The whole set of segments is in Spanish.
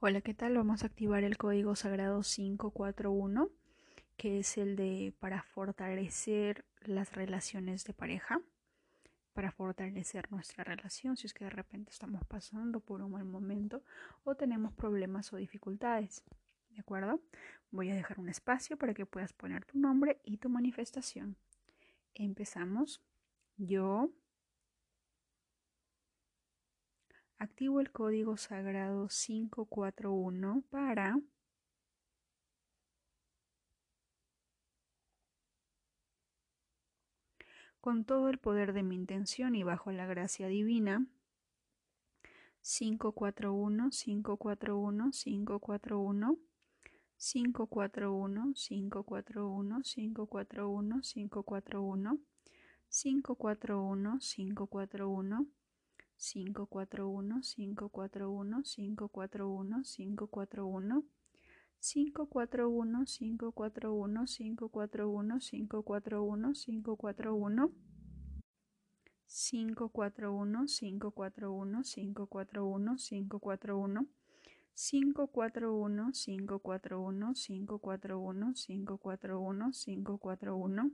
Hola, ¿qué tal? Vamos a activar el código sagrado 541, que es el de para fortalecer las relaciones de pareja, para fortalecer nuestra relación si es que de repente estamos pasando por un mal momento o tenemos problemas o dificultades. ¿De acuerdo? Voy a dejar un espacio para que puedas poner tu nombre y tu manifestación. Empezamos. Yo activo el código sagrado 541 para con todo el poder de mi intención y bajo la gracia divina 541 541 541 541 541 541 541 541 541 541 541 541 541 541 541 541 541 541 541 541 541 541 541 541 541 541 541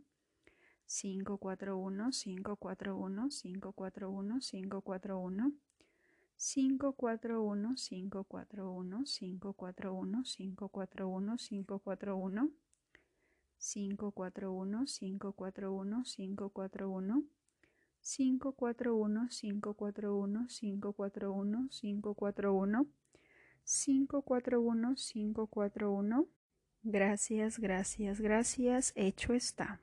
541 541 541 541 541 541 541 541 541 541 541 541 541 541 541 541 541 541 Gracias, gracias, gracias. Hecho está.